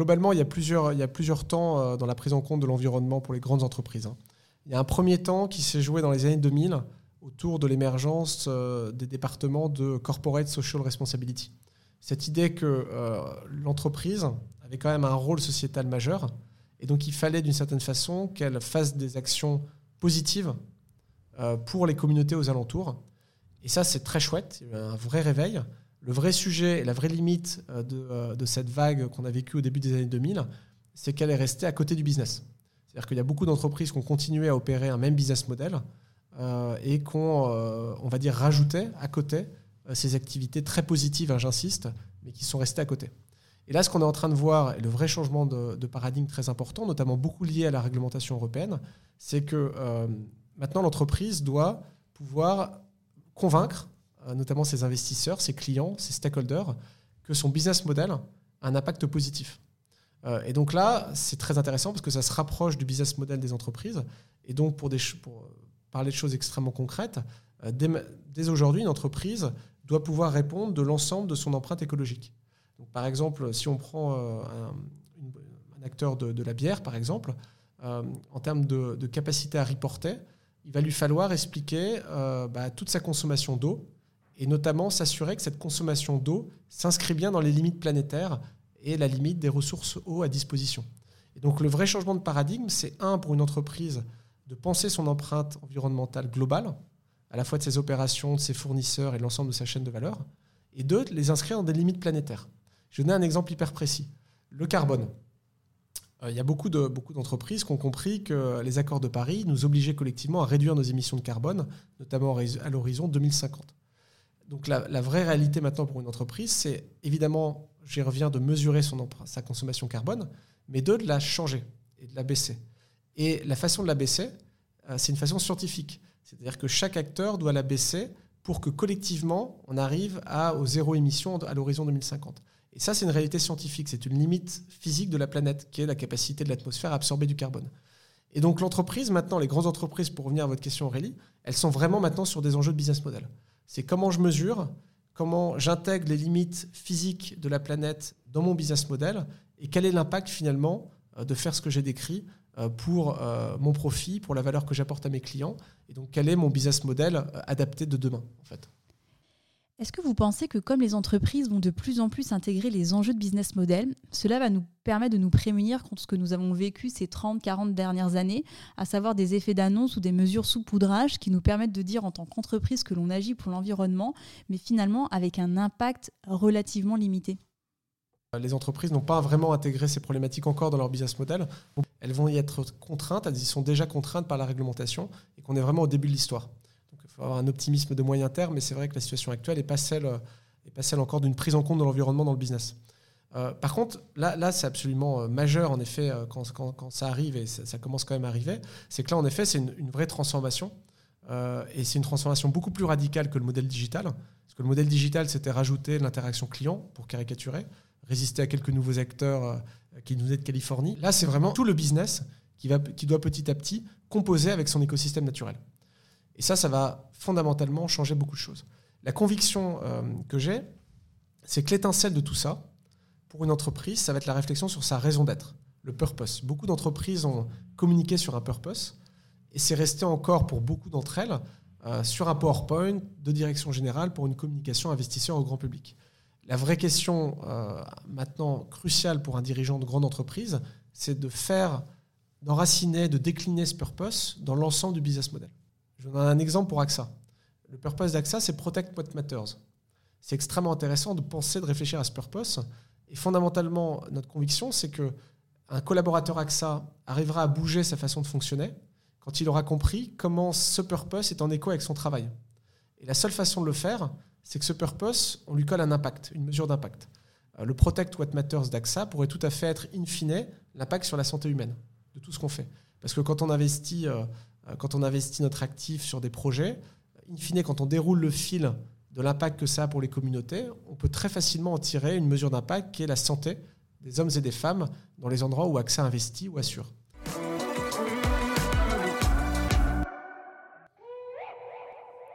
Globalement, il y, a plusieurs, temps euh, dans la prise en compte de l'environnement pour les grandes entreprises. Hein. Il y a un premier temps qui s'est joué dans les années 2000 autour de l'émergence euh, des départements de Corporate Social Responsibility. Cette idée que euh, l'entreprise avait quand même un rôle sociétal majeur et donc il fallait d'une certaine façon qu'elle fasse des actions positives pour les communautés aux alentours. Et ça, c'est très chouette, un vrai réveil. Le vrai sujet et la vraie limite euh, euh, de, cette vague qu'on a vécue au début des années 2000, c'est qu'elle est restée à côté du business. C'est-à-dire qu'il y a beaucoup d'entreprises qui ont continué à opérer un même business model euh, et qu'on, on va dire, rajoutait à côté ces activités très positives, hein, j'insiste, mais qui sont restées à côté. Et là, ce qu'on est en train de voir, et le vrai changement de, paradigme très important, notamment beaucoup lié à la réglementation européenne, c'est que maintenant l'entreprise doit pouvoir convaincre euh, notamment ses investisseurs, ses clients, ses stakeholders, que son business model a un impact positif. Euh, et donc là, c'est très intéressant parce que ça se rapproche du business model des entreprises. Et donc, pour, pour parler de choses extrêmement concrètes, euh, dès, aujourd'hui, une entreprise doit pouvoir répondre de l'ensemble de son empreinte écologique. Donc, par exemple, si on prend un, acteur de, la bière, par exemple, en termes de, de, capacité à reporter, il va lui falloir expliquer bah, toute sa consommation d'eau, et notamment s'assurer que cette consommation d'eau s'inscrit bien dans les limites planétaires et la limite des ressources eau à disposition. Et donc le vrai changement de paradigme, c'est un, pour une entreprise, de penser son empreinte environnementale globale, à la fois de ses opérations, de ses fournisseurs et de l'ensemble de sa chaîne de valeur, et deux, de les inscrire dans des limites planétaires. Je vais donner un exemple hyper précis. Le carbone. Euh, il y a beaucoup d'entreprises beaucoup qui ont compris que les accords de Paris nous obligeaient collectivement à réduire nos émissions de carbone, notamment à l'horizon 2050. Donc la, vraie réalité maintenant pour une entreprise, c'est évidemment, j'y reviens, de mesurer sa consommation carbone, mais de la changer et de la baisser. Et la façon de la baisser, euh, c'est une façon scientifique. C'est-à-dire que chaque acteur doit la baisser pour que collectivement, on arrive à, au zéro émission à l'horizon 2050. Et ça, c'est une réalité scientifique. C'est une limite physique de la planète, qui est la capacité de l'atmosphère à absorber du carbone. Et donc l'entreprise, maintenant, les grandes entreprises, pour revenir à votre question Aurélie, elles sont vraiment maintenant sur des enjeux de business model c'est comment je mesure, comment j'intègre les limites physiques de la planète dans mon business model et quel est l'impact finalement euh, de faire ce que j'ai décrit euh, pour euh, mon profit, pour la valeur que j'apporte à mes clients et donc quel est mon business model adapté de demain en fait. Est-ce que vous pensez que comme les entreprises vont de plus en plus intégrer les enjeux de business model, cela va nous permettre de nous prémunir contre ce que nous avons vécu ces 30-40 dernières années, à savoir des effets d'annonce ou des mesures sous poudrage qui nous permettent de dire en tant qu'entreprise que l'on agit pour l'environnement, mais finalement avec un impact relativement limité? Les entreprises n'ont pas vraiment intégré ces problématiques encore dans leur business model. Elles vont y être contraintes, elles y sont déjà contraintes par la réglementation et qu'on est vraiment au début de l'histoire avoir un optimisme de moyen terme, mais c'est vrai que la situation actuelle n'est pas, celle, est pas celle encore d'une prise en compte de l'environnement dans le business. Euh, par contre, là, là c'est absolument euh, majeur, en effet, euh, quand, ça arrive, et ça, commence quand même à arriver, c'est que là, en effet, c'est une, vraie transformation. et c'est une transformation beaucoup plus radicale que le modèle digital. Parce que le modèle digital, c'était rajouter l'interaction client, pour caricaturer, résister à quelques nouveaux acteurs qui nous venaient de Californie. Là, c'est vraiment tout le business qui, va, qui doit petit à petit composer avec son écosystème naturel. Et ça, ça va fondamentalement changer beaucoup de choses. La conviction euh, que j'ai, c'est que l'étincelle de tout ça, pour une entreprise, ça va être la réflexion sur sa raison d'être, le purpose. Beaucoup d'entreprises ont communiqué sur un purpose, et c'est resté encore pour beaucoup d'entre elles euh, sur un PowerPoint de direction générale pour une communication investisseur au grand public. La vraie question euh, maintenant cruciale pour un dirigeant de grande entreprise, c'est de faire, d'enraciner, de décliner ce purpose dans l'ensemble du business model. Je vous donne un exemple pour AXA. Le purpose d'AXA, c'est Protect What Matters. C'est extrêmement intéressant de penser, de réfléchir à ce purpose. Et fondamentalement, notre conviction, c'est que un collaborateur AXA arrivera à bouger sa façon de fonctionner quand il aura compris comment ce purpose est en écho avec son travail. Et la seule façon de le faire, c'est que ce purpose, on lui colle un impact, une mesure d'impact. Euh, le Protect What Matters d'AXA pourrait tout à fait être, in fine, l'impact sur la santé humaine de tout ce qu'on fait. Parce que quand on investit, quand on investit notre actif sur des projets, in fine, quand on déroule le fil de l'impact que ça a pour les communautés, on peut très facilement en tirer une mesure d'impact qui est la santé des hommes et des femmes dans les endroits où AXA investit ou assure.